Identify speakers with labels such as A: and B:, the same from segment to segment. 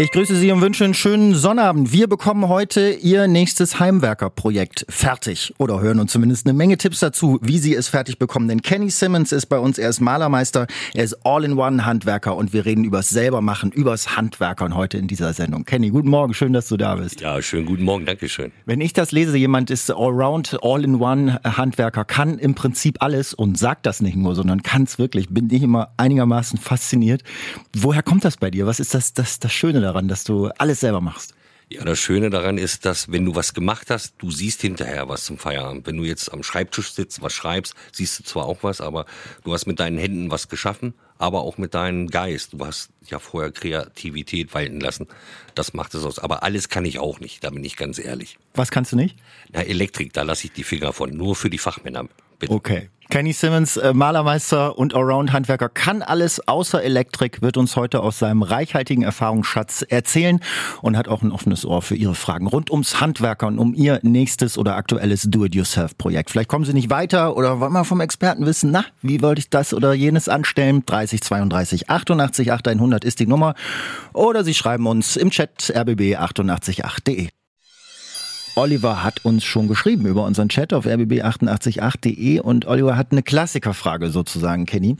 A: Ich grüße Sie und wünsche einen schönen Sonnabend. Wir bekommen heute Ihr nächstes Heimwerkerprojekt fertig oder hören uns zumindest eine Menge Tipps dazu, wie Sie es fertig bekommen. Denn Kenny Simmons ist bei uns, er ist Malermeister, er ist All-in-One-Handwerker und wir reden übers Selbermachen, übers Handwerkern heute in dieser Sendung. Kenny, guten Morgen, schön, dass du da bist.
B: Ja, schönen guten Morgen, danke schön.
A: Wenn ich das lese, jemand ist Allround, All-in-One-Handwerker, kann im Prinzip alles und sagt das nicht nur, sondern kann es wirklich. Bin ich immer einigermaßen fasziniert. Woher kommt das bei dir? Was ist das, das, das Schöne daran, dass du alles selber machst?
B: Ja, das Schöne daran ist, dass wenn du was gemacht hast, du siehst hinterher was zum Feierabend. Wenn du jetzt am Schreibtisch sitzt, was schreibst, siehst du zwar auch was, aber du hast mit deinen Händen was geschaffen, aber auch mit deinem Geist. Du hast ja vorher Kreativität walten lassen. Das macht es aus. Aber alles kann ich auch nicht, da bin ich ganz ehrlich.
A: Was kannst du nicht?
B: Na, Elektrik, da lasse ich die Finger von. Nur für die Fachmänner. Bitte.
A: Okay. Kenny Simmons, äh, Malermeister und Allround-Handwerker, kann alles außer Elektrik, wird uns heute aus seinem reichhaltigen Erfahrungsschatz erzählen und hat auch ein offenes Ohr für Ihre Fragen rund ums Handwerker und um Ihr nächstes oder aktuelles Do-it-yourself-Projekt. Vielleicht kommen Sie nicht weiter oder wollen wir vom Experten wissen, na, wie wollte ich das oder jenes anstellen? 30 32 88 8100 ist die Nummer. Oder Sie schreiben uns im Chat rbb888.de. Oliver hat uns schon geschrieben über unseren Chat auf rbb888.de und Oliver hat eine Klassikerfrage sozusagen, Kenny.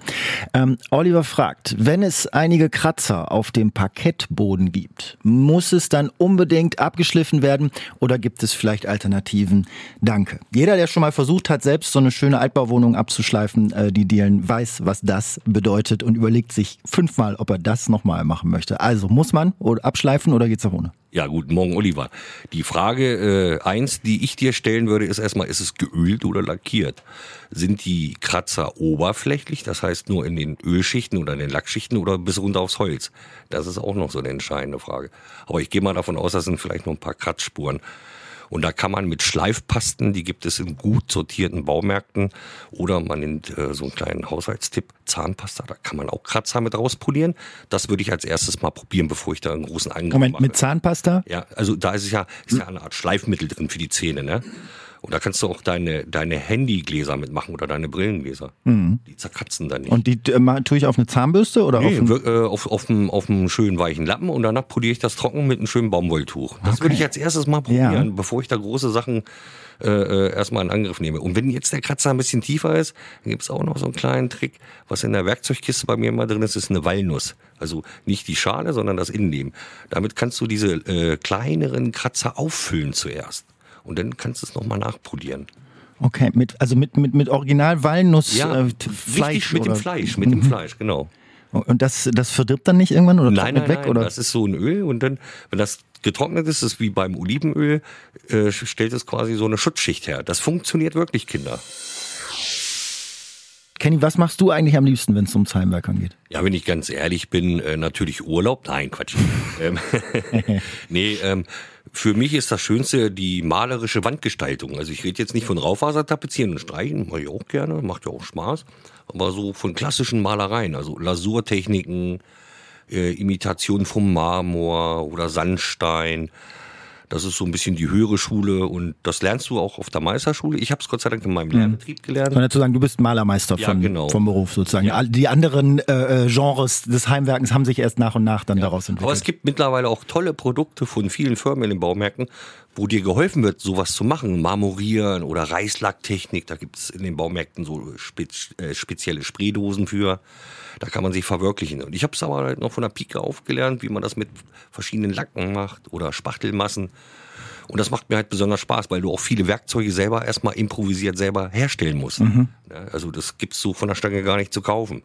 A: Ähm, Oliver fragt, wenn es einige Kratzer auf dem Parkettboden gibt, muss es dann unbedingt abgeschliffen werden oder gibt es vielleicht Alternativen? Danke. Jeder, der schon mal versucht hat, selbst so eine schöne Altbauwohnung abzuschleifen, äh, die Dielen, weiß, was das bedeutet und überlegt sich fünfmal, ob er das nochmal machen möchte. Also muss man oder abschleifen oder geht's auch ohne?
B: Ja, guten Morgen, Oliver. Die Frage äh, eins, die ich dir stellen würde, ist erstmal, ist es geölt oder lackiert? Sind die Kratzer oberflächlich, das heißt nur in den Ölschichten oder in den Lackschichten oder bis runter aufs Holz? Das ist auch noch so eine entscheidende Frage. Aber ich gehe mal davon aus, das sind vielleicht noch ein paar Kratzspuren. Und da kann man mit Schleifpasten, die gibt es in gut sortierten Baumärkten, oder man nimmt äh, so einen kleinen Haushaltstipp, Zahnpasta, da kann man auch Kratzer mit rauspolieren. Das würde ich als erstes mal probieren, bevor ich da einen großen Angriff
A: Moment,
B: mache.
A: mit Zahnpasta?
B: Ja, also da ist es ja, ist ja eine Art Schleifmittel drin für die Zähne, ne? Und da kannst du auch deine, deine Handygläser mitmachen oder deine Brillengläser. Die zerkratzen dann nicht.
A: Und die äh, tue ich auf eine Zahnbürste oder
B: Nee,
A: auf ein
B: wir- äh, auf, auf, einem, auf einem schönen weichen Lappen und danach poliere ich das trocken mit einem schönen Baumwolltuch. Das würde ich als erstes mal probieren,
A: Ja.
B: bevor ich da große Sachen äh, äh, erstmal in Angriff nehme. Und wenn jetzt der Kratzer ein bisschen tiefer ist, dann gibt es auch noch so einen kleinen Trick, was in der Werkzeugkiste bei mir immer drin ist, ist eine Walnuss. Also nicht die Schale, sondern das Innenleben. Damit kannst du diese äh, kleineren Kratzer auffüllen zuerst. Und dann kannst du es nochmal nachpolieren.
A: Okay, mit, also mit, mit, mit Original Walnuss
B: Ja,
A: äh, Fleisch.
B: mit
A: oder? Mhm.
B: dem Fleisch, mit dem Fleisch, genau.
A: Und das, das verdirbt dann nicht irgendwann oder
B: Nein, nein,
A: weg?
B: nein,
A: oder?
B: das ist so ein Öl und dann, wenn das getrocknet ist, ist wie beim Olivenöl, äh, stellt es quasi so eine Schutzschicht her. Das funktioniert wirklich, Kinder.
A: Kenny, was machst du eigentlich am liebsten, wenn es ums Heimwerkern geht?
B: Ja, wenn ich ganz ehrlich bin, äh, natürlich Urlaub. Nein, Quatsch. ähm, nee, ähm, für mich ist das Schönste die malerische Wandgestaltung. Also ich rede jetzt nicht von Raufaser tapezieren und streichen, mache ich auch gerne, macht ja auch Spaß. Aber so von klassischen Malereien, also Lasurtechniken, äh, Imitation vom Marmor oder Sandstein. Das ist so ein bisschen die höhere Schule und das lernst du auch auf der Meisterschule. Ich habe es Gott sei Dank in meinem Lehrbetrieb gelernt.
A: Man dazu sagen, du bist Malermeister
B: Ja,
A: von,
B: genau.
A: vom Beruf sozusagen. All- Die anderen äh, äh, Genres des Heimwerkens haben sich erst nach und nach dann daraus
B: Aber es
A: entwickelt.
B: gibt mittlerweile auch tolle Produkte von vielen Firmen in den Baumärkten, wo dir geholfen wird, sowas zu machen. Marmorieren oder Reißlacktechnik. Da gibt es in den Baumärkten so spez äh, spezielle Spraydosen für. Da kann man sich verwirklichen. Und ich habe es aber halt noch von der Pike aufgelernt, wie man das mit verschiedenen Lacken macht oder Spachtelmassen. Und das macht mir halt besonders Spaß, weil du auch viele Werkzeuge selber erstmal improvisiert selber herstellen musst.
A: Mhm.
B: Ja, also das gibt's so von der Stange gar nicht zu kaufen.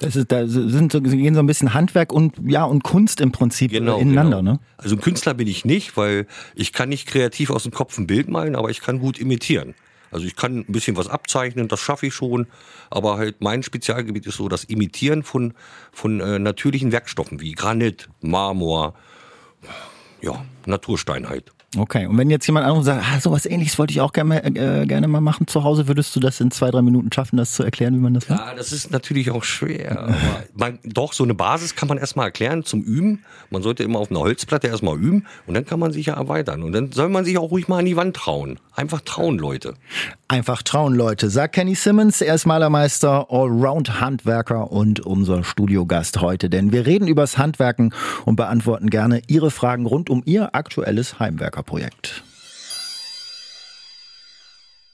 A: Das ist, da sind so, gehen so ein bisschen Handwerk und ja und Kunst im Prinzip
B: Genau,
A: ineinander,
B: genau.
A: ne?
B: Also ein Künstler bin ich nicht, weil ich kann nicht kreativ aus dem Kopf ein Bild malen, aber ich kann gut imitieren. Also ich kann ein bisschen was abzeichnen, das schaffe ich schon, aber halt mein Spezialgebiet ist so das Imitieren von, von äh, natürlichen Werkstoffen wie Granit, Marmor, ja, Naturstein halt.
A: Okay, und wenn jetzt jemand anderes sagt, ah, sowas ähnliches wollte ich auch gerne, äh, gerne mal machen zu Hause, würdest du das in zwei, drei Minuten schaffen, das zu erklären, wie man das macht?
B: Ja, das ist natürlich auch schwer. Aber man, doch, so eine Basis kann man erstmal erklären zum Üben. Man sollte immer auf einer Holzplatte erstmal üben und dann kann man sich ja erweitern. Und dann soll man sich auch ruhig mal an die Wand trauen. Einfach trauen, Leute.
A: Einfach trauen, Leute. Sagt Kenny Simmons, er ist Malermeister, Allround-Handwerker und unser Studiogast heute. Denn wir reden übers Handwerken und beantworten gerne Ihre Fragen rund um Ihr aktuelles Heimwerkerprojekt.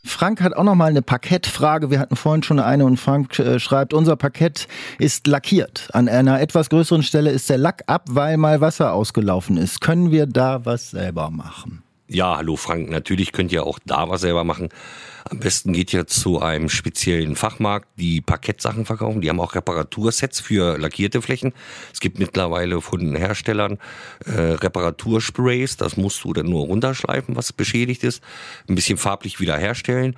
A: Frank hat auch noch mal eine Parkettfrage. Wir hatten vorhin schon eine und Frank äh, schreibt, unser Parkett ist lackiert. An einer etwas größeren Stelle ist der Lack ab, weil mal Wasser ausgelaufen ist. Können wir da was selber machen?
B: Ja, hallo Frank, natürlich könnt ihr auch da was selber machen. Am besten geht ihr zu einem speziellen Fachmarkt, die Parkettsachen verkaufen. Die haben auch Reparatursets für lackierte Flächen. Es gibt mittlerweile von Herstellern äh, Reparatursprays. Das musst du dann nur runterschleifen, was beschädigt ist. Ein bisschen farblich wiederherstellen.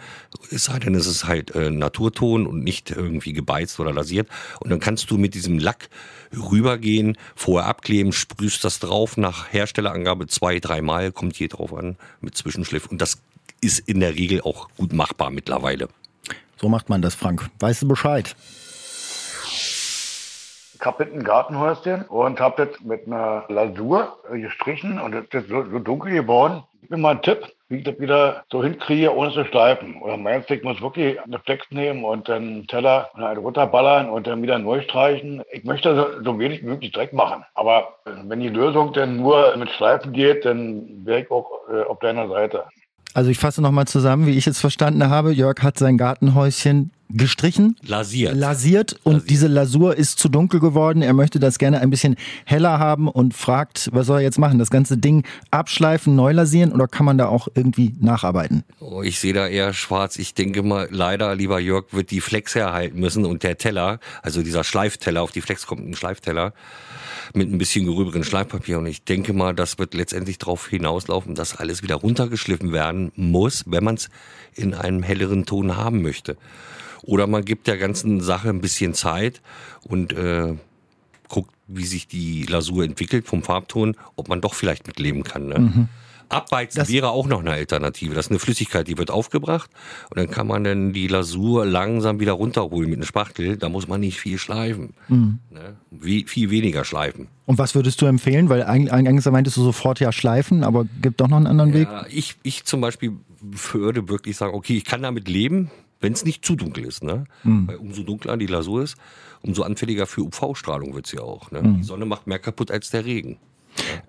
B: Es sei denn, es ist halt äh, Naturton und nicht irgendwie gebeizt oder lasiert. Und dann kannst du mit diesem Lack rübergehen, vorher abkleben, sprühst das drauf nach Herstellerangabe zwei, dreimal, kommt hier drauf an, mit Zwischenschliff. Und das ist in der Regel auch gut machbar mittlerweile.
A: So macht man das, Frank. Weißt du Bescheid?
C: Ein Gartenhäuschen und habe das mit einer Lasur gestrichen und das ist so, so dunkel geworden. Gib mir mal einen Tipp, wie ich das wieder so hinkriege, ohne zu schleifen. Oder meinst du, ich muss wirklich eine Flex nehmen und dann einen Teller halt runterballern und dann wieder neu streichen? Ich möchte so, so wenig wie möglich Dreck machen. Aber wenn die Lösung dann nur mit Schleifen geht, dann wäre ich auch äh, auf deiner Seite.
A: Also ich fasse nochmal zusammen, wie ich es verstanden habe. Jörg hat sein Gartenhäuschen gestrichen,
B: lasiert,
A: lasiert und lasiert. diese Lasur ist zu dunkel geworden. Er möchte das gerne ein bisschen heller haben und fragt, was soll er jetzt machen? Das ganze Ding abschleifen, neu lasieren oder kann man da auch irgendwie nacharbeiten?
B: Oh, ich sehe da eher schwarz. Ich denke mal, leider, lieber Jörg, wird die Flex herhalten müssen und der Teller, also dieser Schleifteller, auf die Flex kommt ein Schleifteller mit ein bisschen gerüberen Schleifpapier. Und ich denke mal, das wird letztendlich darauf hinauslaufen, dass alles wieder runtergeschliffen werden muss, wenn man es in einem helleren Ton haben möchte. Oder man gibt der ganzen Sache ein bisschen Zeit und äh, guckt, wie sich die Lasur entwickelt vom Farbton, ob man doch vielleicht mitleben kann. Ne? Mhm. Abbeizen das wäre auch noch eine Alternative. Das ist eine Flüssigkeit, die wird aufgebracht und dann kann man dann die Lasur langsam wieder runterholen mit einem Spachtel. Da muss man nicht viel schleifen. Mhm. Ne? Wie, viel weniger schleifen.
A: Und was würdest du empfehlen? Weil eingangs meintest du sofort ja schleifen, aber gibt doch noch einen anderen Weg?
B: Ja, ich, ich zum Beispiel würde wirklich sagen, okay, ich kann damit leben, wenn es nicht zu dunkel ist. Ne? Mhm. Weil umso dunkler die Lasur ist, umso anfälliger für UV-Strahlung wird sie auch. Ne? Mhm. Die Sonne macht mehr kaputt als der Regen.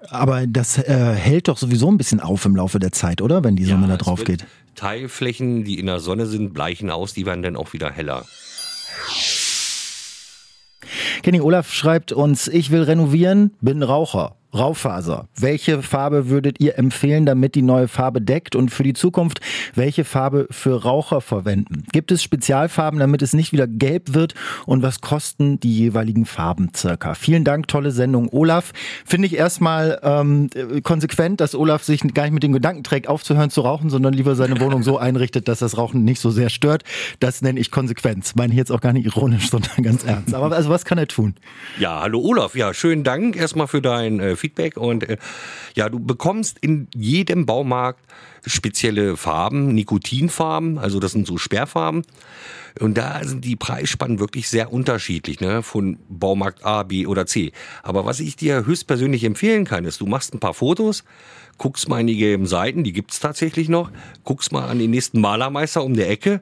A: Aber das äh, hält doch sowieso ein bisschen auf im Laufe der Zeit, oder? Wenn die Sonne ja, da drauf geht.
B: Teilflächen, die in der Sonne sind, bleichen aus, die werden dann auch wieder heller.
A: Kenny Olaf schreibt uns, ich will renovieren, bin Raucher. Raufaser. Welche Farbe würdet ihr empfehlen, damit die neue Farbe deckt? Und für die Zukunft, welche Farbe für Raucher verwenden? Gibt es Spezialfarben, damit es nicht wieder gelb wird? Und was kosten die jeweiligen Farben circa? Vielen Dank, tolle Sendung, Olaf. Finde ich erstmal ähm, konsequent, dass Olaf sich gar nicht mit dem Gedanken trägt, aufzuhören zu rauchen, sondern lieber seine Wohnung so einrichtet, dass das Rauchen nicht so sehr stört. Das nenne ich Konsequenz. Meine ich jetzt auch gar nicht ironisch, sondern ganz ernst. Aber also was kann er tun?
B: Ja, hallo Olaf. Ja, schönen Dank erstmal für dein äh, Feedback und äh, ja, du bekommst in jedem Baumarkt spezielle Farben, Nikotinfarben, also das sind so Sperrfarben. Und da sind die Preisspannen wirklich sehr unterschiedlich, ne, von Baumarkt A, B oder C. Aber was ich dir höchstpersönlich empfehlen kann, ist, du machst ein paar Fotos, guckst mal in die gelben Seiten, die gibt's tatsächlich noch, guckst mal an den nächsten Malermeister um der Ecke,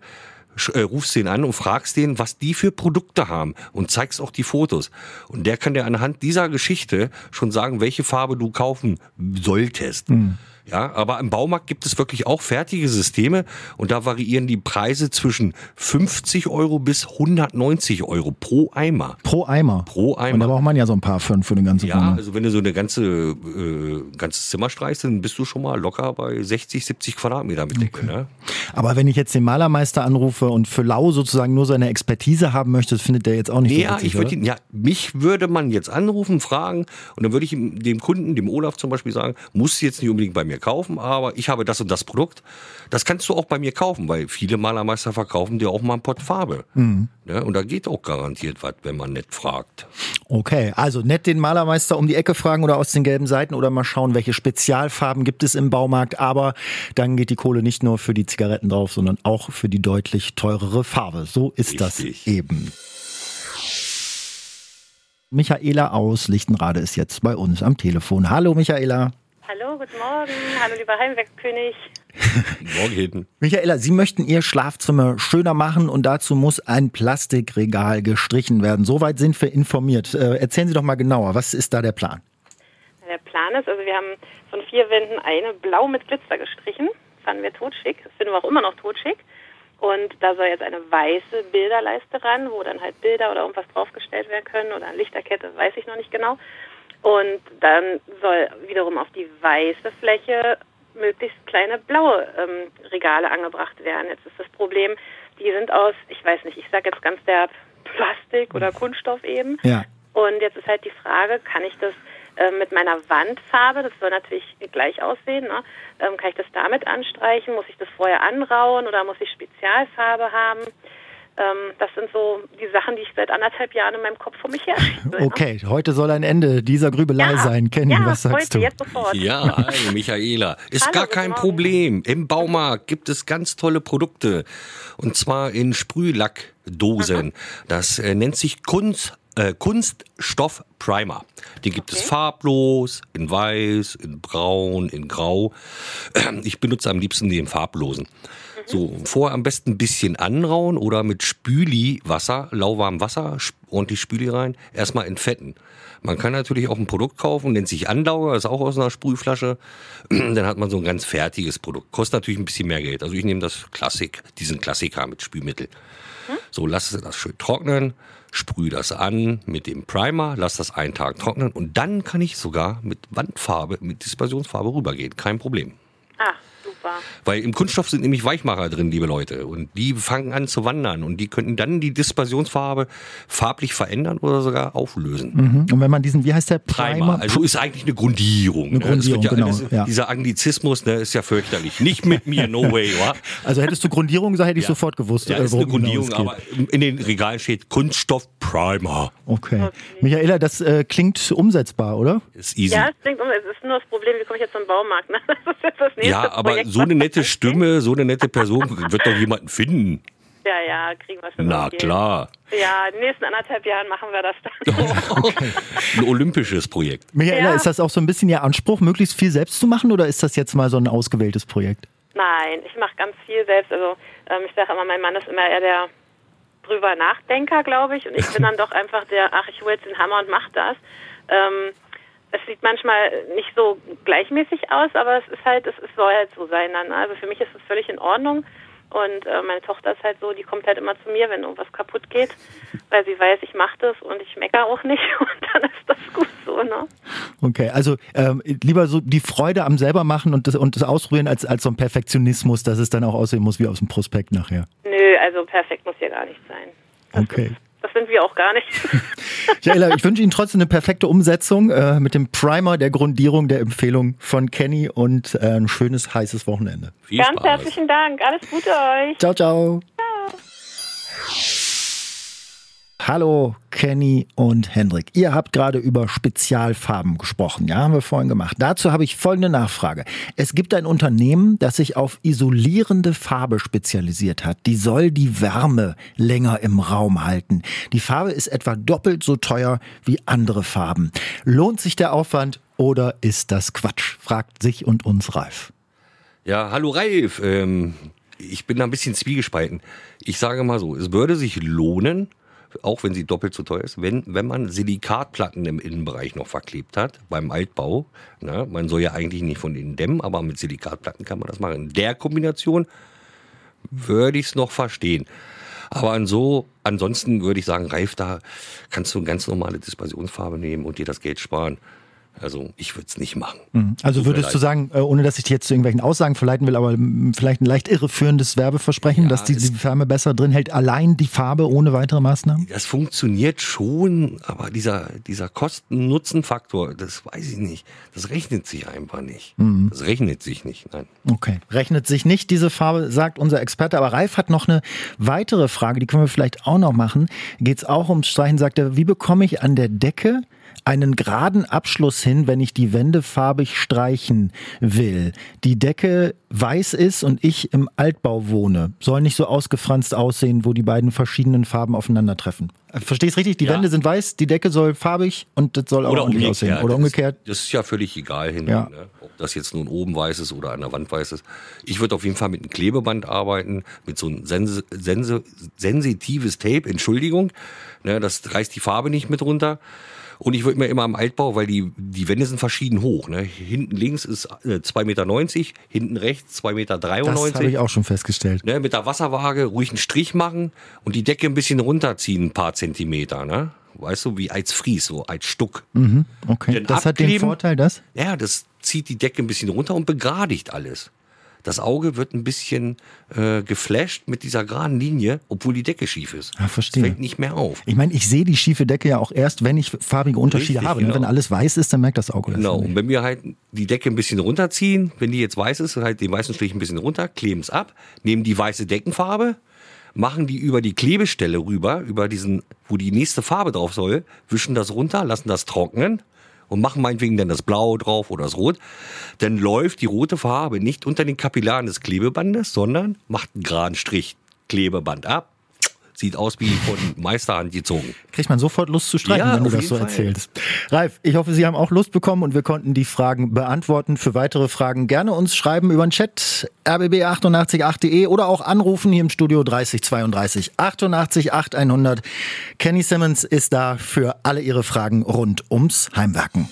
B: äh, rufst den an und fragst den, was die für Produkte haben und zeigst auch die Fotos. Und der kann dir anhand dieser Geschichte schon sagen, welche Farbe du kaufen solltest. Mhm. Ja, aber im Baumarkt gibt es wirklich auch fertige Systeme und da variieren die Preise zwischen 50 Euro bis 190 Euro pro Eimer.
A: Pro Eimer.
B: Pro Eimer.
A: Und da braucht man ja so ein paar für, für den ganzen
B: Ja, Wohnung. also wenn du so eine ganze äh, ganzes Zimmer streichst, dann bist du schon mal locker bei 60, 70 Quadratmeter mit Decke. Okay. Ne?
A: Aber wenn ich jetzt den Malermeister anrufe und für Lau sozusagen nur seine Expertise haben möchte, das findet der jetzt auch nicht
B: nee,
A: so witzig,
B: ich würde ihn, ja, mich würde man jetzt anrufen, fragen und dann würde ich dem Kunden, dem Olaf zum Beispiel sagen, muss jetzt nicht unbedingt bei mir mir kaufen, aber ich habe das und das Produkt. Das kannst du auch bei mir kaufen, weil viele Malermeister verkaufen dir auch mal ein Pott Farbe.
A: Mhm.
B: Ja, und da geht auch garantiert was, wenn man nett fragt.
A: Okay, also nett den Malermeister um die Ecke fragen oder aus den gelben Seiten oder mal schauen, welche Spezialfarben gibt es im Baumarkt. Aber dann geht die Kohle nicht nur für die Zigaretten drauf, sondern auch für die deutlich teurere Farbe. So ist
B: Richtig.
A: das eben. Michaela aus Lichtenrade ist jetzt bei uns am Telefon. Hallo Michaela.
D: Hallo, guten Morgen. Hallo, lieber Heimwerkkönig.
B: Morgen.
A: Michaela, Sie möchten Ihr Schlafzimmer schöner machen und dazu muss ein Plastikregal gestrichen werden. Soweit sind wir informiert. Äh, erzählen Sie doch mal genauer, was ist da der Plan?
D: Der Plan ist, also wir haben von vier Wänden eine blau mit Glitzer gestrichen. Fanden wir totschick. Das finden wir auch immer noch totschick. Und da soll jetzt eine weiße Bilderleiste ran, wo dann halt Bilder oder irgendwas draufgestellt werden können oder eine Lichterkette, weiß ich noch nicht genau. Und dann soll wiederum auf die weiße Fläche möglichst kleine blaue ähm, Regale angebracht werden. Jetzt ist das Problem, die sind aus, ich weiß nicht, ich sage jetzt ganz derb Plastik oder Kunststoff eben.
A: Ja.
D: Und jetzt ist halt die Frage, kann ich das äh, mit meiner Wandfarbe, das soll natürlich gleich aussehen, ne? ähm, kann ich das damit anstreichen? Muss ich das vorher anrauen oder muss ich Spezialfarbe haben? Ähm, das sind so die Sachen, die ich seit anderthalb Jahren in meinem Kopf vor mich her schiebe. ne?
A: Okay, heute soll ein Ende dieser Grübelei
D: Ja,
A: sein. Kenny,
D: ja,
A: was sagst
D: heute,
A: du?
D: jetzt sofort.
B: Ja, hi, Michaela. Ist
D: Hallo,
B: gar kein. Problem. Im Baumarkt gibt es ganz tolle Produkte. Und zwar in Sprühlackdosen. Das äh, nennt sich Kunst, äh, Kunststoff Primer. Den gibt es
D: Okay.
B: farblos, in weiß, in braun, in grau. Ich benutze am liebsten den farblosen. So, vorher am besten ein bisschen anrauen oder mit Spüli-Wasser, lauwarmem Wasser, sp- ordentlich Spüli rein, erstmal entfetten. Man kann natürlich auch ein Produkt kaufen, nennt sich Andauer, ist auch aus einer Sprühflasche. Dann hat man so ein ganz fertiges Produkt. Kostet natürlich ein bisschen mehr Geld. Also ich nehme das Klassik, diesen Klassiker mit Spülmittel. So, lass das schön trocknen, sprühe das an mit dem Primer, lass das einen Tag trocknen und dann kann ich sogar mit Wandfarbe, mit Dispersionsfarbe rübergehen. Kein Problem.
D: Ah, super.
B: Weil im Kunststoff sind nämlich Weichmacher drin, liebe Leute. Und die fangen an zu wandern. Und die könnten dann die Dispersionsfarbe farblich verändern oder sogar auflösen.
A: Mhm. Und wenn man diesen, wie heißt der?
B: Primer. Also ist eigentlich eine Grundierung.
A: Eine
B: ne?
A: Grundierung, genau,
B: alles-
A: ja.
B: Dieser Anglizismus ne, ist ja fürchterlich. Nicht mit mir, no way, wa?
A: Also hättest du Grundierung gesagt, hätte ich
B: Ja.
A: sofort gewusst,
B: Ja,
A: äh,
B: ist eine
A: genau
B: Grundierung,
A: es geht.
B: aber in den Regalen steht Kunststoff Primer.
A: Okay. Michaela, das äh, klingt umsetzbar, oder?
B: Ist easy.
D: Ja, es klingt um, es ist nur das Problem, wie komme ich jetzt zum Baumarkt? Ne? Das ist jetzt das nächste
B: Ja, aber
D: Projekt,
B: so eine nette. Stimme, so eine nette Person wird doch jemanden finden.
D: Ja, ja, kriegen wir schon.
B: Na
D: irgendwie.
B: klar.
D: Ja, in den nächsten anderthalb Jahren machen wir das dann.
B: Ein olympisches Projekt.
A: Michaela,
D: Ja.
A: ist das auch so ein bisschen Ihr Anspruch, möglichst viel selbst zu machen oder ist das jetzt mal so ein ausgewähltes Projekt?
D: Nein, ich mache ganz viel selbst. Also ähm, ich sage immer, mein Mann ist immer eher der drüber Nachdenker, glaube ich. Und ich bin dann doch einfach der, ach, ich hole jetzt den Hammer und mach das. Ähm, es sieht manchmal nicht so gleichmäßig aus, aber es ist halt, es, es soll halt so sein dann. Also für mich ist es völlig in Ordnung. Und äh, meine Tochter ist halt so, die kommt halt immer zu mir, wenn irgendwas kaputt geht, weil sie weiß, ich mache das und ich meckere auch nicht. Und dann ist das gut so, ne?
A: Okay, also ähm, lieber so die Freude am selber machen und das, und das Ausprobieren als, als so ein Perfektionismus, dass es dann auch aussehen muss wie aus dem Prospekt nachher.
D: Nö, also perfekt muss ja gar nicht sein. Das
A: Okay.
D: Ist, das sind wir auch gar nicht.
A: Michaela, ich wünsche Ihnen trotzdem eine perfekte Umsetzung äh, mit dem Primer der Grundierung der Empfehlung von Kenny und äh, ein schönes, heißes Wochenende.
B: Viel
D: Ganz
B: Spaß.
D: herzlichen Dank. Alles Gute euch.
A: Ciao, ciao. Hallo Kenny und Hendrik. Ihr habt gerade über Spezialfarben gesprochen. Ja, haben wir vorhin gemacht. Dazu habe ich folgende Nachfrage. Es gibt ein Unternehmen, das sich auf isolierende Farbe spezialisiert hat. Die soll die Wärme länger im Raum halten. Die Farbe ist etwa doppelt so teuer wie andere Farben. Lohnt sich der Aufwand oder ist das Quatsch? Fragt sich und uns Ralf.
B: Ja, hallo Ralf. Ähm, ich bin da ein bisschen zwiegespalten. Ich sage mal so, es würde sich lohnen, auch wenn sie doppelt so teuer ist, wenn, wenn man Silikatplatten im Innenbereich noch verklebt hat, beim Altbau. Ne? Man soll ja eigentlich nicht von innen dämmen, aber mit Silikatplatten kann man das machen. In der Kombination würde ich es noch verstehen. Aber an so, ansonsten würde ich sagen, Ralf, da kannst du eine ganz normale Dispersionsfarbe nehmen und dir das Geld sparen. Also ich würde es nicht machen.
A: Mhm. Also würdest du sagen, äh, ohne dass ich dich jetzt zu irgendwelchen Aussagen verleiten will, aber vielleicht ein leicht irreführendes Werbeversprechen, ja, dass die, die Farbe besser drin hält, allein die Farbe ohne weitere Maßnahmen?
B: Das funktioniert schon, aber dieser, dieser Kosten-Nutzen-Faktor, das weiß ich nicht. Das rechnet sich einfach nicht. Mhm. Das rechnet sich nicht, nein.
A: Okay. Rechnet sich nicht diese Farbe, sagt unser Experte. Aber Ralf hat noch eine weitere Frage, die können wir vielleicht auch noch machen. Geht es auch ums Streichen, sagt er, wie bekomme ich an der Decke einen geraden Abschluss hin, wenn ich die Wände farbig streichen will. Die Decke weiß ist und ich im Altbau wohne. Soll nicht so ausgefranst aussehen, wo die beiden verschiedenen Farben aufeinandertreffen. Verstehst richtig? Die ja. Wände sind weiß, die Decke soll farbig und das soll auch oder ordentlich aussehen.
B: Oder umgekehrt. Das, das, ist ja völlig egal hin, ja. ne? ob das jetzt nun oben weiß ist oder an der Wand weiß ist. Ich würde auf jeden Fall mit einem Klebeband arbeiten, mit so einem Sense, Sense, sensitives Tape, Entschuldigung. Ne? Das reißt die Farbe nicht mit runter. Und ich würde mir immer am Altbau, weil die, die Wände sind verschieden hoch. Ne? Hinten links ist äh, 2,90 Meter, hinten rechts 2,93 Meter. Das
A: habe ich auch schon festgestellt.
B: Ne? Mit der Wasserwaage ruhig einen Strich machen und die Decke ein bisschen runterziehen, ein paar Zentimeter. Ne? Weißt du, wie als Fries, so als Stuck.
A: Mhm, okay. Den das hat den Vorteil, dass?
B: Ja, das zieht die Decke ein bisschen runter und begradigt alles das Auge wird ein bisschen äh, geflasht mit dieser geraden Linie, obwohl die Decke schief ist.
A: Ja, verstehe.
B: Das fällt nicht mehr auf.
A: Ich meine, ich sehe die schiefe Decke ja auch erst, wenn ich farbige Unterschiede Richtig, habe. Genau. Wenn alles weiß ist, dann merkt das Auge
B: Genau, und wenn wir halt die Decke ein bisschen runterziehen, wenn die jetzt weiß ist, halt den weißen Strich ein bisschen runter, kleben es ab, nehmen die weiße Deckenfarbe, machen die über die Klebestelle rüber, über diesen, wo die nächste Farbe drauf soll, wischen das runter, lassen das trocknen und machen meinetwegen dann das Blau drauf oder das Rot, dann läuft die rote Farbe nicht unter den Kapillaren des Klebebandes, sondern macht einen geraden Strich Klebeband ab, Sieht aus wie von Meisterhand gezogen.
A: Kriegt man sofort Lust zu streichen, ja, wenn du das so Fall. erzählst. Ralf, ich hoffe, Sie haben auch Lust bekommen und wir konnten die Fragen beantworten. Für weitere Fragen gerne uns schreiben über den Chat rbb888.de oder auch anrufen hier im Studio 3032 88 8100. Kenny Simmons ist da für alle Ihre Fragen rund ums Heimwerken.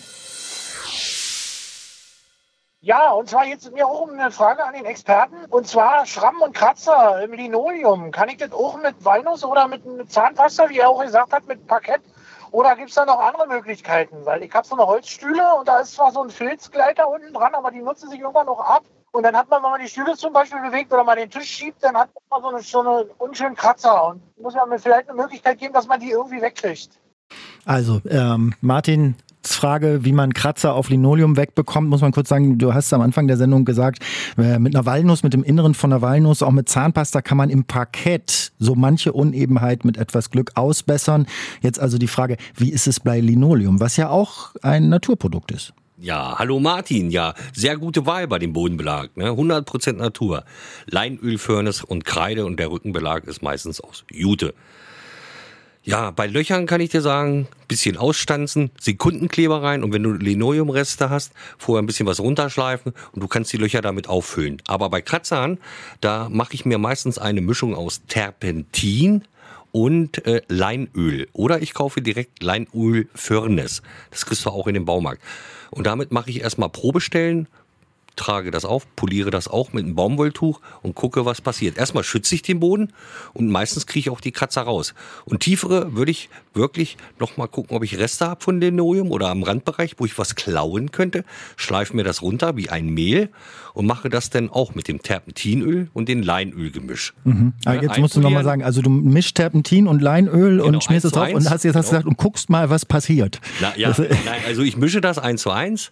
E: Ja, und zwar jetzt mir auch eine Frage an den Experten. Und zwar Schrammen und Kratzer im Linoleum. Kann ich das auch mit Walnuss oder mit, Zahnpasta, wie er auch gesagt hat, mit Parkett? Oder gibt es da noch andere Möglichkeiten? Weil ich habe so eine Holzstühle und da ist zwar so ein Filzgleiter unten dran, aber die nutzen sich irgendwann noch ab. Und dann hat man, wenn man die Stühle zum Beispiel bewegt oder mal den Tisch schiebt, dann hat man so eine, so eine unschönen Kratzer. Und muss ja mir vielleicht eine Möglichkeit geben, dass man die irgendwie wegkriegt.
A: Also, ähm, Martin Frage, wie man Kratzer auf Linoleum wegbekommt, muss man kurz sagen, du hast am Anfang der Sendung gesagt, äh, mit einer Walnuss, mit dem Inneren von einer Walnuss, auch mit Zahnpasta kann man im Parkett so manche Unebenheit mit etwas Glück ausbessern. Jetzt also die Frage, wie ist es bei Linoleum, was ja auch ein Naturprodukt ist?
B: Ja, hallo Martin. Ja, sehr gute Wahl bei dem Bodenbelag. Ne? 100% Natur. Leinölfirnis und Kreide und der Rückenbelag ist meistens aus Jute. Ja, bei Löchern kann ich dir sagen, bisschen ausstanzen, Sekundenkleber rein und wenn du Linoleumreste hast, vorher ein bisschen was runterschleifen und du kannst die Löcher damit auffüllen. Aber bei Kratzern, da mache ich mir meistens eine Mischung aus Terpentin und äh, Leinöl. Oder ich kaufe direkt Leinöl Firnis. Das kriegst du auch in dem Baumarkt. Und damit mache ich erstmal Probestellen trage das auf, poliere das auch mit einem Baumwolltuch und gucke, was passiert. Erstmal schütze ich den Boden und meistens kriege ich auch die Kratzer raus. Und tiefere würde ich wirklich nochmal gucken, ob ich Reste habe von Linoleum oder am Randbereich, wo ich was klauen könnte. Schleife mir das runter wie ein Mehl und mache das dann auch mit dem Terpentinöl und dem Leinölgemisch.
A: Mhm. Aber ja, jetzt musst du nochmal sagen, also du mischst Terpentin und Leinöl genau, und schmierst es drauf und hast jetzt genau. gesagt und guckst mal, was passiert.
B: Na, ja, nein, also ich mische das eins zu eins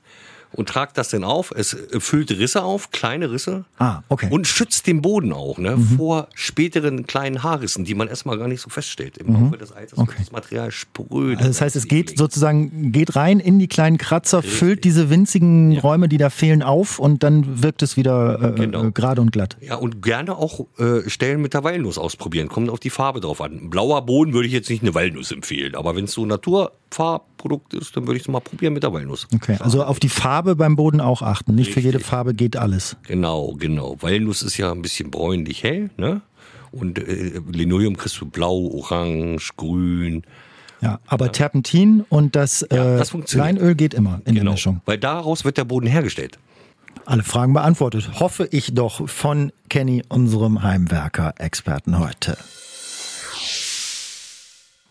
B: und tragt das dann auf. Es füllt Risse auf, kleine Risse.
A: Ah, okay.
B: Und schützt den Boden auch ne, mhm. vor späteren kleinen Haarrissen, die man erstmal gar nicht so feststellt. Im mhm. Laufe des Alters okay. das Material spröde.
A: Also das heißt, es geht sozusagen, geht rein in die kleinen Kratzer, Richtig. füllt diese winzigen ja. Räume, die da fehlen, auf und dann wirkt es wieder äh, genau. Äh, gerade und glatt.
B: Ja, und gerne auch äh, Stellen mit der Walnuss ausprobieren. Kommt auf die Farbe drauf an. Blauer Boden würde ich jetzt nicht eine Walnuss empfehlen, aber wenn es so Naturfarbprodukt ist, dann würde ich es mal probieren mit der Walnuss.
A: Okay, also auf die Farbe beim Boden auch achten. Nicht Richtig. für jede Farbe geht alles.
B: Genau, genau. Walnuss ist ja ein bisschen bräunlich hell, ne? Und äh, Linoleum kriegst du blau, orange, grün.
A: Ja, aber ja. Terpentin und das, ja, äh, das Leinöl geht immer in genau. der Mischung.
B: Weil daraus wird der Boden hergestellt.
A: Alle Fragen beantwortet. Hoffe ich doch von Kenny, unserem Heimwerker-Experten heute.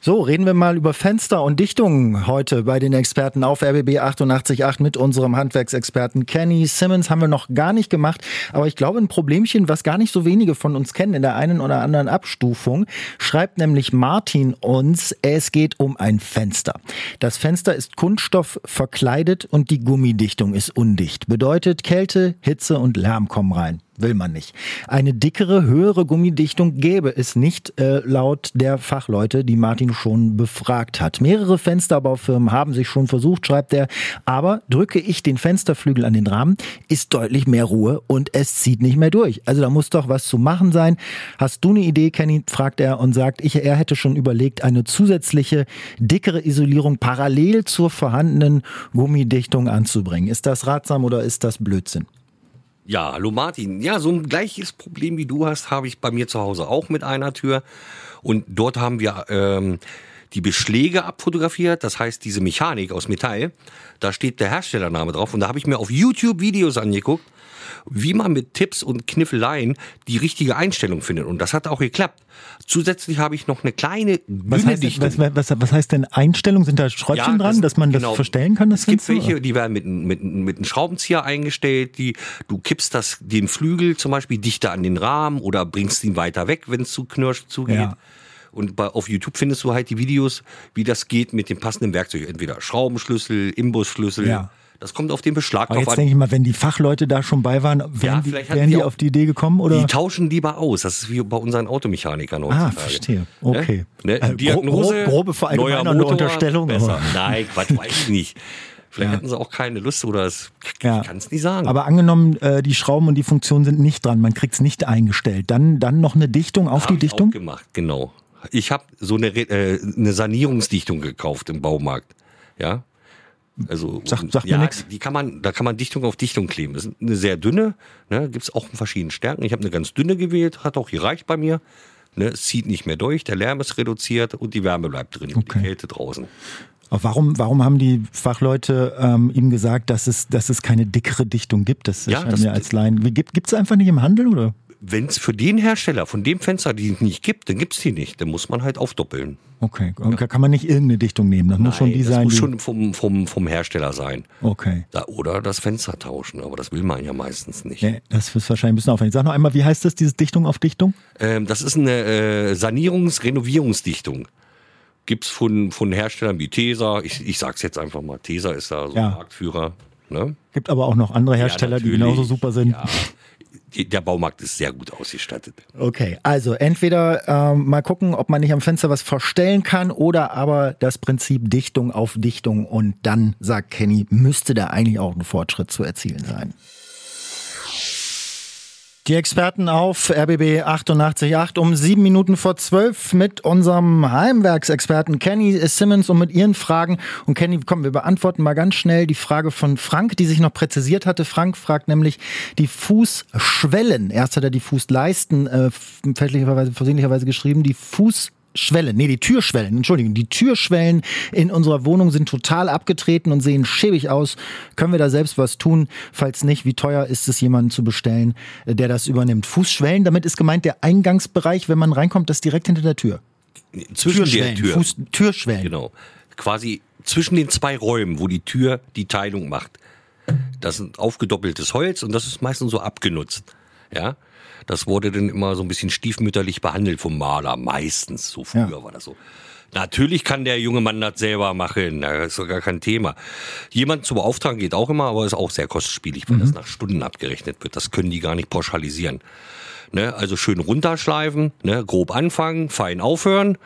A: So, reden wir mal über Fenster und Dichtungen heute bei den Experten auf RBB 888 mit unserem Handwerksexperten Kenny Simmons. Haben wir noch gar nicht gemacht, aber ich glaube ein Problemchen, was gar nicht so wenige von uns kennen in der einen oder anderen Abstufung, schreibt nämlich Martin uns, es geht um ein Fenster. Das Fenster ist Kunststoff verkleidet und die Gummidichtung ist undicht. Bedeutet Kälte, Hitze und Lärm kommen rein will man nicht. Eine dickere, höhere Gummidichtung gäbe es nicht, äh, laut der Fachleute, die Martin schon befragt hat. Mehrere Fensterbaufirmen haben sich schon versucht, schreibt er, aber drücke ich den Fensterflügel an den Rahmen, ist deutlich mehr Ruhe und es zieht nicht mehr durch. Also da muss doch was zu machen sein. Hast du eine Idee, Kenny? fragt er und sagt, ich, er hätte schon überlegt, eine zusätzliche, dickere Isolierung parallel zur vorhandenen Gummidichtung anzubringen. Ist das ratsam oder ist das Blödsinn?
B: Ja, hallo Martin. Ja, so ein gleiches Problem wie du hast, habe ich bei mir zu Hause auch mit einer Tür. Und dort haben wir ähm, die Beschläge abfotografiert, das heißt diese Mechanik aus Metall. Da steht der Herstellername drauf. Und da habe ich mir auf YouTube Videos angeguckt wie man mit Tipps und Kniffeleien die richtige Einstellung findet. Und das hat auch geklappt. Zusätzlich habe ich noch eine kleine
A: was heißt, was, was, was, heißt denn Einstellung? Sind da Schräubchen ja, das, dran, dass man genau, das verstellen kann? Das
B: es gibt welche, oder? die werden mit, mit, mit einem Schraubenzieher eingestellt. Die, du kippst das, den Flügel zum Beispiel dichter an den Rahmen oder bringst ihn weiter weg, wenn es zu knirsch zugeht. Ja. Und bei, auf YouTube findest du halt die Videos, wie das geht mit dem passenden Werkzeug. Entweder Schraubenschlüssel, Imbusschlüssel. Ja. Das kommt auf den Beschlag
A: drauf jetzt denke ich mal, wenn die Fachleute da schon bei waren, wären, ja, die, wären die, auf die Idee gekommen? Oder?
B: Die tauschen lieber aus. Das ist wie bei unseren Automechanikern
A: ah, heutzutage. Ah, verstehe. Okay. Ne? Ne? Diagnose, grobe, grobe verallgemeinernde Unterstellung.
B: Besser. Nein, Quatsch, weiß ich nicht. Vielleicht ja. hätten sie auch keine Lust oder es ja. kann es nicht sagen.
A: Aber angenommen, äh, die Schrauben und die Funktionen sind nicht dran, man kriegt es nicht eingestellt. Dann, dann noch eine Dichtung auf
B: hab
A: die Dichtung?
B: Ich auch gemacht, genau. Ich habe so eine, äh, eine Sanierungsdichtung gekauft im Baumarkt. Ja,
A: also sag, sag ja, mir nichts.
B: Die kann man, da kann man Dichtung auf Dichtung kleben. Das ist eine sehr dünne, ne, gibt es auch in verschiedenen Stärken. Ich habe eine ganz dünne gewählt, hat auch gereicht bei mir. Ne, es zieht nicht mehr durch, der Lärm ist reduziert und die Wärme bleibt drin, okay. die Kälte draußen.
A: Aber warum, warum haben die Fachleute ähm, ihm gesagt, dass es, dass es keine dickere Dichtung gibt? Das ja, das, mir als Laien. Gibt es einfach nicht im Handel oder?
B: Wenn es für den Hersteller von dem Fenster die nicht gibt, dann gibt es die nicht. Dann muss man halt aufdoppeln.
A: Okay, und ja. kann man nicht irgendeine Dichtung nehmen? Das Nein, muss schon die
B: das
A: sein.
B: Das muss schon vom, vom, vom Hersteller sein.
A: Okay.
B: Da, oder das Fenster tauschen, aber das will man ja meistens nicht.
A: Nee, das ist wahrscheinlich ein bisschen aufwendig. Sag noch einmal, wie heißt das, diese Dichtung auf Dichtung?
B: Ähm, das ist eine äh, Sanierungs-Renovierungsdichtung. Gibt es von, von Herstellern wie Tesa, ich, ich sag's jetzt einfach mal, Tesa ist da so ja. Marktführer. Ne?
A: Gibt aber auch noch andere Hersteller, ja, die genauso super sind. Ja
B: der Baumarkt ist sehr gut ausgestattet.
A: Okay, also entweder ähm, mal gucken, ob man nicht am Fenster was verstellen kann oder aber das Prinzip Dichtung auf Dichtung und dann, sagt Kenny, müsste da eigentlich auch ein Fortschritt zu erzielen sein. Die Experten auf RBB 888 um sieben Minuten vor zwölf mit unserem Heimwerksexperten Kenny Simmons und mit ihren Fragen. Und Kenny, komm, wir beantworten mal ganz schnell die Frage von Frank, die sich noch präzisiert hatte. Frank fragt nämlich die Fußschwellen. Erst hat er die Fußleisten äh, fälschlicherweise, versehentlicherweise geschrieben, die Fuß Schwellen, nee, die Türschwellen, Entschuldigung, die Türschwellen in unserer Wohnung sind total abgetreten und sehen schäbig aus. Können wir da selbst was tun? Falls nicht, wie teuer ist es, jemanden zu bestellen, äh, der das übernimmt? Fußschwellen, damit ist gemeint der Eingangsbereich, wenn man reinkommt, das direkt hinter der Tür.
B: Zwischen der Tür.
A: Fuß, Türschwellen.
B: Genau. Quasi zwischen den zwei Räumen, wo die Tür die Teilung macht. Das ist aufgedoppeltes Holz und das ist meistens so abgenutzt. Ja. Das wurde dann immer so ein bisschen stiefmütterlich behandelt vom Maler, meistens. So früher ja. war das so. Natürlich kann der junge Mann das selber machen, das ist doch gar kein Thema. Jemand zu beauftragen geht auch immer, aber ist auch sehr kostspielig, weil mhm. das nach Stunden abgerechnet wird. Das können die gar nicht pauschalisieren. Ne? Also schön runterschleifen, ne? grob anfangen, fein aufhören,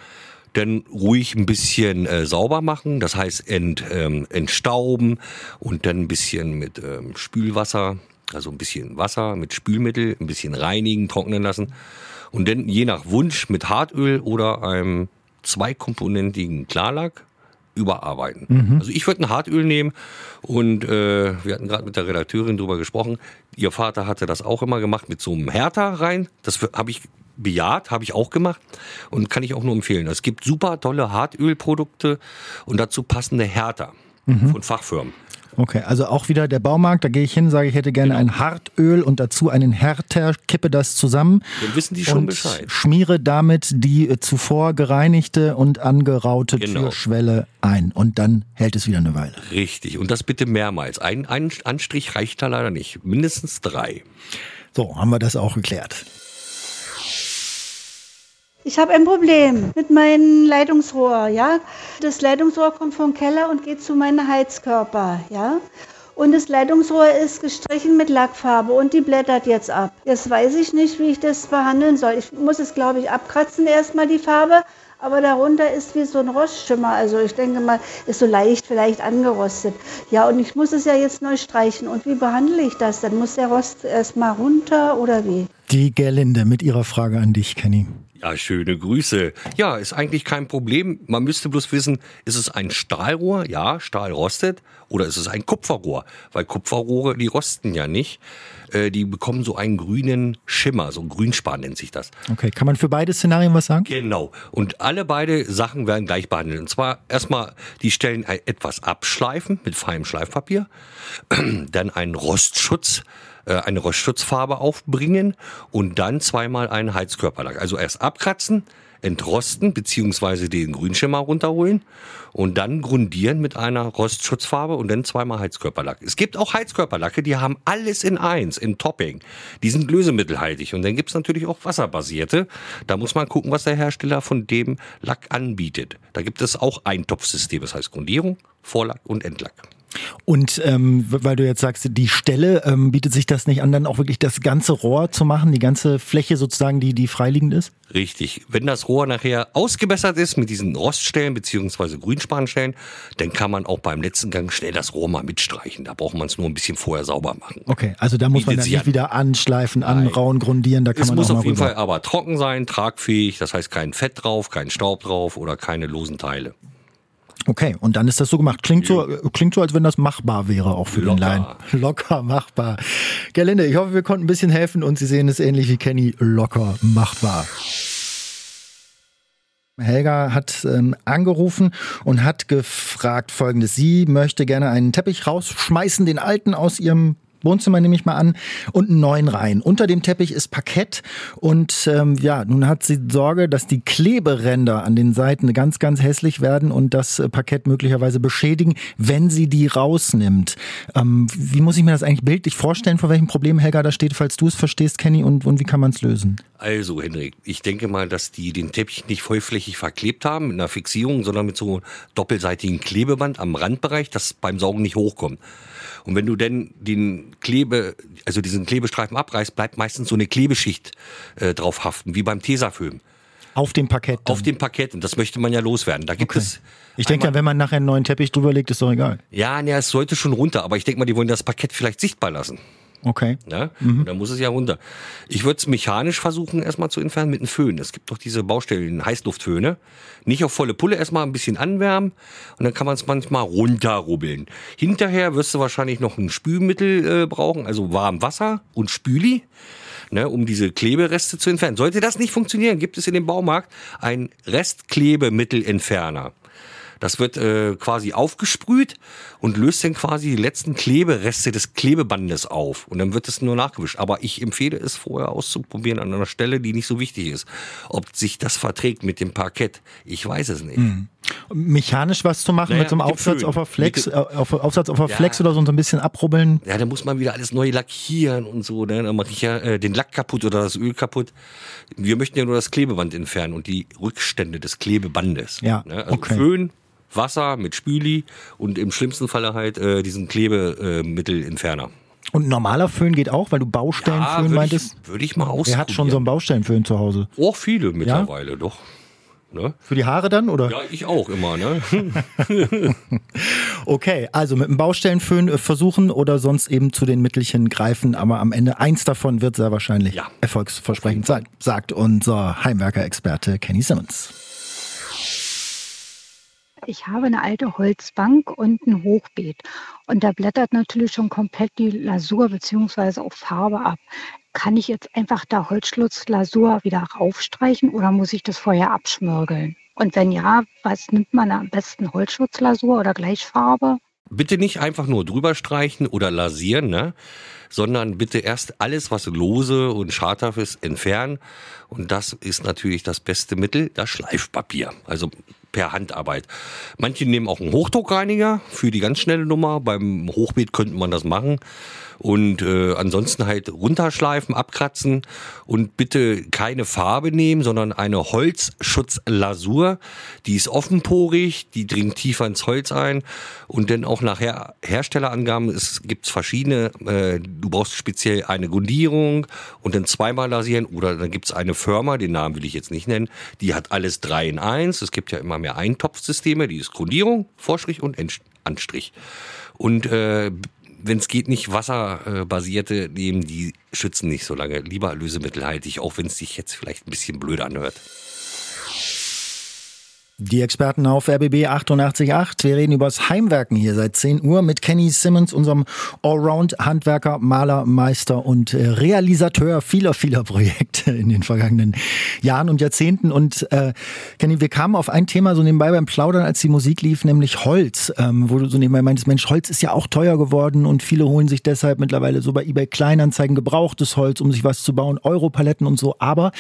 B: dann ruhig ein bisschen äh, sauber machen, das heißt ent, ähm, entstauben und dann ein bisschen mit ähm, Spülwasser also ein bisschen Wasser mit Spülmittel, ein bisschen reinigen, trocknen lassen und dann je nach Wunsch mit Hartöl oder einem zweikomponentigen Klarlack überarbeiten. Mhm. Also ich würde ein Hartöl nehmen und äh, wir hatten gerade mit der Redakteurin drüber gesprochen. Ihr Vater hatte das auch immer gemacht mit so einem Härter rein. Das habe ich bejaht, habe ich auch gemacht und kann ich auch nur empfehlen. Es gibt super tolle Hartölprodukte und dazu passende Härter mhm. von Fachfirmen.
A: Okay, also auch wieder der Baumarkt, da gehe ich hin, sage ich hätte gerne ein Hartöl und dazu einen Härter, kippe das zusammen.
B: Dann wissen die schon
A: und
B: Bescheid.
A: schmiere damit die äh, zuvor gereinigte und angeraute
B: Genau.
A: Türschwelle ein. Und dann hält es wieder eine Weile.
B: Richtig. Und das bitte mehrmals. Ein, ein Anstrich reicht da leider nicht. Mindestens drei.
A: So, haben wir das auch geklärt.
F: Ich habe ein Problem mit meinem Leitungsrohr, ja. Das Leitungsrohr kommt vom Keller und geht zu meinem Heizkörper, ja. Und das Leitungsrohr ist gestrichen mit Lackfarbe und die blättert jetzt ab. Jetzt weiß ich nicht, wie ich das behandeln soll. Ich muss es, glaube ich, abkratzen erstmal die Farbe, aber darunter ist wie so ein Rostschimmer. Also ich denke mal, ist so leicht vielleicht angerostet. Ja, und ich muss es ja jetzt neu streichen. Und wie behandle ich das? Dann muss der Rost erstmal runter oder wie?
A: Die Gerlinde mit ihrer Frage an dich, Kenny.
B: Ja, schöne Grüße. Ja, ist eigentlich kein Problem. Man müsste bloß wissen, ist es ein Stahlrohr? Ja, Stahl rostet. Oder ist es ein Kupferrohr? Weil Kupferrohre, die rosten ja nicht. Äh, Die bekommen so einen grünen Schimmer, so ein Grünspan nennt sich das.
A: Okay, kann man für beide Szenarien was sagen?
B: Genau. Und alle beide Sachen werden gleich behandelt. Und zwar erstmal die Stellen etwas abschleifen mit feinem Schleifpapier, dann einen Rostschutz, eine Rostschutzfarbe aufbringen und dann zweimal einen Heizkörperlack. Also erst abkratzen, entrosten beziehungsweise den Grünschimmer runterholen und dann grundieren mit einer Rostschutzfarbe und dann zweimal Heizkörperlack. Es gibt auch Heizkörperlacke, die haben alles in eins, in Topping. Die sind lösemittelhaltig und dann gibt's natürlich auch wasserbasierte. Da muss man gucken, was der Hersteller von dem Lack anbietet. Da gibt es auch Eintopfsystem, das heißt Grundierung, Vorlack und Endlack.
A: Und ähm, weil du jetzt sagst, die Stelle, ähm, bietet sich das nicht an, dann auch wirklich das ganze Rohr zu machen, die ganze Fläche sozusagen, die, die freiliegend ist?
B: Richtig. Wenn das Rohr nachher ausgebessert ist mit diesen Roststellen beziehungsweise Grünspanstellen, dann kann man auch beim letzten Gang schnell das Rohr mal mitstreichen. Da braucht man es nur ein bisschen vorher sauber machen.
A: Okay, also da muss man
B: Bietet
A: dann
B: sich
A: nicht
B: an.
A: wieder anschleifen, anrauen, grundieren, da kann
B: Es
A: man
B: muss auf jeden
A: rüber.
B: Fall aber trocken sein, tragfähig, das heißt kein Fett drauf, kein Staub drauf oder keine losen Teile.
A: Okay, und dann ist das so gemacht. Klingt so, klingt so, als wenn das machbar wäre, auch für den
B: Locker.
A: Laien. Locker machbar. Gerlinde, ich hoffe, wir konnten ein bisschen helfen und Sie sehen es ähnlich wie Kenny, locker machbar. Helga hat ähm, angerufen und hat gefragt folgendes. Sie möchte gerne einen Teppich rausschmeißen, den alten aus ihrem Wohnzimmer nehme ich mal an, und einen neuen rein. Unter dem Teppich ist Parkett und ähm, ja, nun hat sie Sorge, dass die Kleberänder an den Seiten ganz, ganz hässlich werden und das äh, Parkett möglicherweise beschädigen, wenn sie die rausnimmt. Ähm, wie muss ich mir das eigentlich bildlich vorstellen, vor welchem Problem Helga da steht, falls du es verstehst, Kenny, und, und wie kann man es lösen?
B: Also, Henrik, ich denke mal, dass die den Teppich nicht vollflächig verklebt haben mit einer Fixierung, sondern mit so doppelseitigen Klebeband am Randbereich, das beim Saugen nicht hochkommt. Und wenn du denn den Klebe, also diesen Klebestreifen abreißt, bleibt meistens so eine Klebeschicht äh, drauf haften, wie beim Tesafilm.
A: Auf dem Parkett. dann.
B: Auf dem Parkett. Und das möchte man ja loswerden. Da gibt
A: Okay.
B: es.
A: Ich denke ja, wenn man nachher einen neuen Teppich drüber legt, ist doch egal.
B: Ja, ja, es sollte schon runter, aber ich denke mal, die wollen das Parkett vielleicht sichtbar lassen.
A: Okay.
B: Ja? Und dann muss es ja runter. Ich würde es mechanisch versuchen, erstmal zu entfernen mit einem Föhn. Es gibt doch diese Baustellen, Heißluftföhne. Nicht auf volle Pulle, erstmal ein bisschen anwärmen und dann kann man es manchmal runterrubbeln. Hinterher wirst du wahrscheinlich noch ein Spülmittel äh, brauchen, also warm Wasser und Spüli. Ne, um diese Klebereste zu entfernen. Sollte das nicht funktionieren, gibt es in dem Baumarkt ein Restklebemittelentferner. Das wird äh, quasi aufgesprüht und löst dann quasi die letzten Klebereste des Klebebandes auf. Und dann wird es nur nachgewischt. Aber ich empfehle es vorher auszuprobieren an einer Stelle, die nicht so wichtig ist. Ob sich das verträgt mit dem Parkett, ich weiß es nicht.
A: Mechanisch was zu machen
B: Naja,
A: mit so einem Aufsatz
B: Föhn.
A: auf der Flex, äh, auf, Aufsatz auf der
B: Ja.
A: Flex oder so so ein bisschen abrubbeln.
B: Ja, da muss man wieder alles neu lackieren und so. Ne? Dann mache ich ja äh, den Lack kaputt oder das Öl kaputt. Wir möchten ja nur das Klebeband entfernen und die Rückstände des Klebebandes.
A: Ja,
B: ne? Also
A: okay.
B: Föhn, Wasser mit Spüli und im schlimmsten Falle halt äh, diesen Klebemittelentferner.
A: Und ein normaler Föhn geht auch, weil du Baustellenföhn
B: würde
A: meintest.
B: ich, würd ich mal ausprobieren.
A: Wer hat schon so einen Baustellenföhn zu Hause?
B: Auch viele mittlerweile, doch. Ne?
A: Für die Haare dann, oder?
B: Ja, ich auch immer, ne?
A: Okay, also mit einem Baustellenföhn äh, versuchen oder sonst eben zu den Mittelchen greifen, aber am Ende eins davon wird sehr wahrscheinlich
B: Ja.
A: erfolgsversprechend sein, sagt unser Heimwerker-Experte Kenny Simmons.
G: Ich habe eine alte Holzbank und ein Hochbeet. Und da blättert natürlich schon komplett die Lasur bzw. auch Farbe ab. Kann ich jetzt einfach da Holzschlutzlasur wieder raufstreichen oder muss ich das vorher abschmirgeln? Und wenn ja, was nimmt man am besten? Holzschutzlasur oder Gleichfarbe?
B: bitte nicht einfach nur drüber streichen oder lasieren, ne? sondern bitte erst alles, was lose und schadhaft ist, entfernen. Und das ist natürlich das beste Mittel, das Schleifpapier. Also per Handarbeit. Manche nehmen auch einen Hochdruckreiniger für die ganz schnelle Nummer. Beim Hochbeet könnte man das machen. Und äh, ansonsten halt runterschleifen, abkratzen und bitte keine Farbe nehmen, sondern eine Holzschutzlasur. Die ist offenporig, die dringt tiefer ins Holz ein und dann auch nach Her Herstellerangaben es gibt verschiedene. Äh, du brauchst speziell eine Grundierung und dann zweimal lasieren oder dann gibt's eine Firma, den Namen will ich jetzt nicht nennen, die hat alles drei in eins. Es gibt ja immer mehr Eintopfsysteme, die ist Grundierung, Vorstrich und Anstrich. Und äh, wenn es geht, nicht wasserbasierte nehmen, die schützen nicht so lange. Lieber lösemittelhaltig, auch wenn es sich jetzt vielleicht ein bisschen blöd anhört.
A: Die Experten auf RBB 888. Wir reden über das Heimwerken hier seit 10 Uhr mit Kenny Simmons, unserem Allround-Handwerker, Maler, Meister und äh, Realisateur vieler, vieler Projekte in den vergangenen Jahren und Jahrzehnten. Und äh, Kenny, wir kamen auf ein Thema so nebenbei beim Plaudern, als die Musik lief, nämlich Holz, ähm, wo du so nebenbei meintest, Mensch, Holz ist ja auch teuer geworden und viele holen sich deshalb mittlerweile so bei eBay Kleinanzeigen gebrauchtes Holz, um sich was zu bauen, Europaletten und so. Aber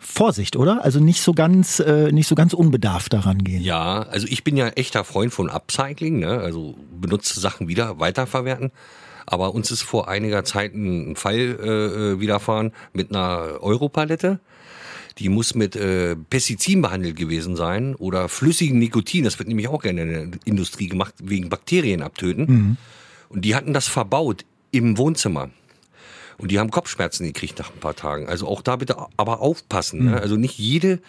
A: Vorsicht, oder? Also nicht so ganz, äh, nicht so ganz unbedarft daran gehen.
B: Ja, also ich bin ja echter Freund von Upcycling, ne? also benutzte Sachen wieder weiterverwerten. Aber uns ist vor einiger Zeit ein Fall äh, widerfahren mit einer Europalette. Die muss mit äh, Pestiziden behandelt gewesen sein oder flüssigen Nikotin. Das wird nämlich auch gerne in der Industrie gemacht, wegen Bakterien abtöten. Mhm. Und die hatten das verbaut im Wohnzimmer. Und die haben Kopfschmerzen gekriegt nach ein paar Tagen. Also auch da bitte aber aufpassen. Ne? Mhm. Also nicht jede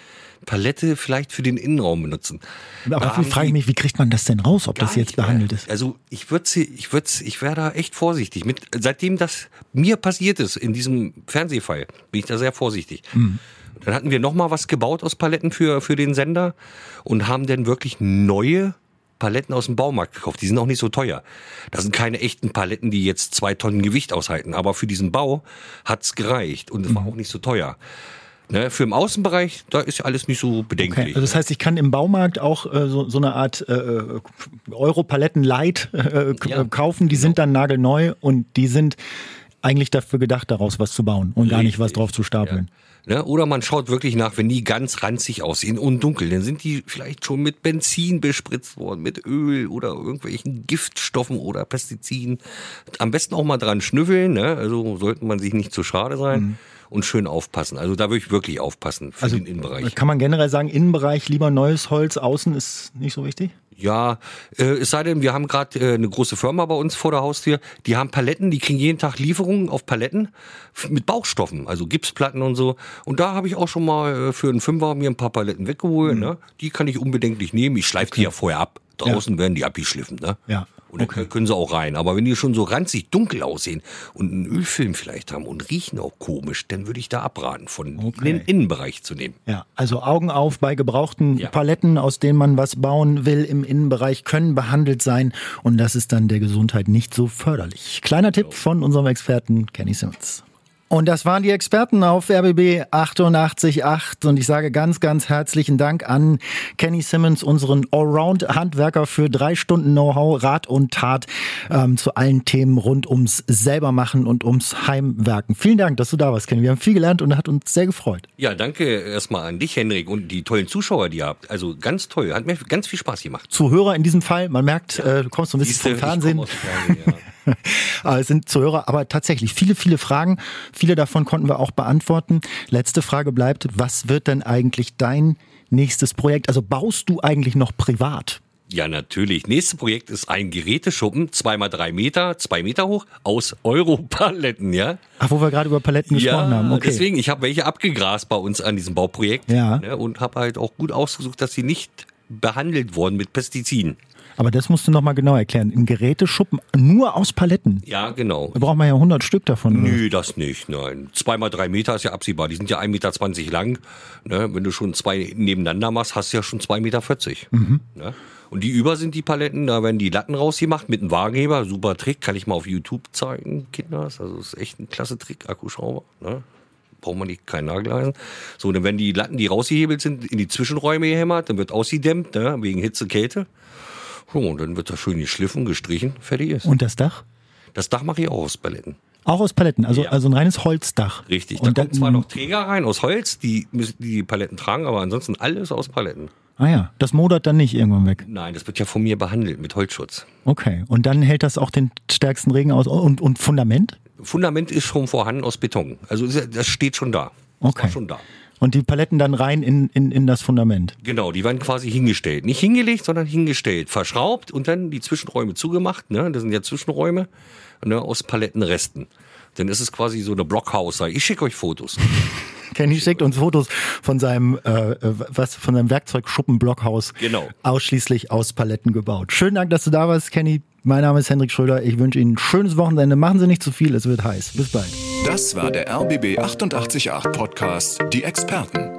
B: Palette vielleicht für den Innenraum benutzen.
A: Aber da frage ich mich, wie kriegt man das denn raus, ob das jetzt behandelt ist?
B: Also ich würde ich würde ich wäre da echt vorsichtig. Mit, seitdem das mir passiert ist in diesem Fernsehfall, bin ich da sehr vorsichtig. Mhm. Dann hatten wir noch mal was gebaut aus Paletten für, für den Sender und haben dann wirklich neue Paletten aus dem Baumarkt gekauft. Die sind auch nicht so teuer. Das sind keine echten Paletten, die jetzt zwei Tonnen Gewicht aushalten. Aber für diesen Bau hat's gereicht und es war mhm. auch nicht so teuer. Ne, für im Außenbereich, da ist ja alles nicht so bedenklich. Okay,
A: also das heißt, ich kann im Baumarkt auch äh, so, so eine Art äh Europaletten Light äh, ja, kaufen, die genau. sind dann nagelneu und die sind eigentlich dafür gedacht, daraus was zu bauen und Richtig. gar nicht was drauf zu stapeln. Ja.
B: Ne? Oder man schaut wirklich nach, wenn die ganz ranzig aussehen und dunkel, dann sind die vielleicht schon mit Benzin bespritzt worden, mit Öl oder irgendwelchen Giftstoffen oder Pestiziden. Am besten auch mal dran schnüffeln, ne? also sollte man sich nicht zu schade sein. Mhm und schön aufpassen. Also da würde ich wirklich aufpassen für also, den Innenbereich.
A: Kann man generell sagen, Innenbereich lieber neues Holz, außen ist nicht so wichtig?
B: Ja, äh, es sei denn, wir haben gerade äh, eine große Firma bei uns vor der Haustür, die haben Paletten, die kriegen jeden Tag Lieferungen auf Paletten mit Baustoffen, also Gipsplatten und so. Und da habe ich auch schon mal äh, für einen Fünfer mir ein paar Paletten weggeholt. Mhm. Ne? Die kann ich unbedenklich nehmen. Ich schleife okay. die ja vorher ab. Draußen ja. werden die abgeschliffen. Ne?
A: Ja.
B: Und okay. dann können sie auch rein. Aber wenn die schon so ranzig dunkel aussehen und einen Ölfilm vielleicht haben und riechen auch komisch, dann würde ich da abraten, von okay. den Innenbereich zu nehmen.
A: Ja, also Augen auf bei gebrauchten ja. Paletten, aus denen man was bauen will im Innenbereich, können behandelt sein. Und das ist dann der Gesundheit nicht so förderlich. Kleiner Tipp von unserem Experten Kenny Simmons. Und das waren die Experten auf RBB 888 und ich sage ganz, ganz herzlichen Dank an Kenny Simmons, unseren Allround-Handwerker für drei Stunden Know-how, Rat und Tat ähm, zu allen Themen rund ums Selbermachen und ums Heimwerken. Vielen Dank, dass du da warst, Kenny. Wir haben viel gelernt und hat uns sehr gefreut.
B: Ja, danke erstmal an dich, Henrik, und die tollen Zuschauer, die ihr habt. Also ganz toll, hat mir ganz viel Spaß gemacht.
A: Zuhörer in diesem Fall, man merkt, ja. äh, du kommst so ein bisschen vom Fernsehen. Fernsehen ja. es sind Zuhörer, aber tatsächlich viele, viele Fragen. Viele davon konnten wir auch beantworten. Letzte Frage bleibt, was wird denn eigentlich dein nächstes Projekt? Also baust du eigentlich noch privat?
B: Ja, natürlich. Nächstes Projekt ist ein Geräteschuppen, zweimal drei Meter, zwei Meter hoch, aus Europaletten, ja.
A: Ach, wo wir gerade über Paletten gesprochen ja, haben. Okay.
B: Deswegen, ich habe welche abgegrast bei uns an diesem Bauprojekt ja. Ne, und habe halt auch gut ausgesucht, dass sie nicht behandelt wurden mit Pestiziden.
A: Aber das musst du noch mal genau erklären. Ein Geräteschuppen nur aus Paletten.
B: Ja, genau.
A: Da braucht man ja 100 Stück davon.
B: Nö, das nicht. Nein. Zweimal drei Meter ist ja absehbar. Die sind ja 1,20 Meter lang. Ne? Wenn du schon zwei nebeneinander machst, hast du ja schon 2,40 Meter. Mhm. Ne? Und die über sind die Paletten, da werden die Latten rausgemacht mit einem Wagenheber. Super Trick, kann ich mal auf YouTube zeigen, Kinders. Also ist echt ein klasse Trick, Akkuschrauber. Ne? braucht man nicht kein Nageleisen. So, dann werden die Latten, die rausgehebelt sind, in die Zwischenräume gehämmert, dann wird ausgedämmt, ne, wegen Hitze, Kälte. So, und dann wird das schön geschliffen, gestrichen, fertig ist.
A: Und das Dach?
B: Das Dach mache ich auch aus Paletten.
A: Auch aus Paletten, also,
B: Ja.
A: also ein reines Holzdach.
B: Richtig.
A: Und
B: da kommen zwar noch Träger rein aus Holz, die müssen die Paletten tragen, aber ansonsten alles aus Paletten.
A: Ah ja, das modert dann nicht irgendwann weg.
B: Nein, das wird ja von mir behandelt mit Holzschutz.
A: Okay. Und dann hält das auch den stärksten Regen aus. Und, und Fundament?
B: Fundament ist schon vorhanden aus Beton. Also das steht schon da. Das
A: Okay.
B: schon da.
A: Und die Paletten dann rein in, in, in das Fundament.
B: Genau, die werden quasi hingestellt. Nicht hingelegt, sondern hingestellt. Verschraubt und dann die Zwischenräume zugemacht. Ne? Das sind ja Zwischenräume ne? aus Palettenresten. Dann ist es quasi so eine Blockhaus. Ich schicke euch Fotos.
A: Kenny schickt uns Fotos von seinem, äh, äh, was, von seinem Werkzeugschuppen-Blockhaus.
B: Genau.
A: Ausschließlich aus Paletten gebaut. Schönen Dank, dass du da warst, Kenny. Mein Name ist Hendrik Schröder. Ich wünsche Ihnen ein schönes Wochenende. Machen Sie nicht zu viel, es wird heiß. Bis bald.
H: Das war der RBB 888 Podcast Die Experten.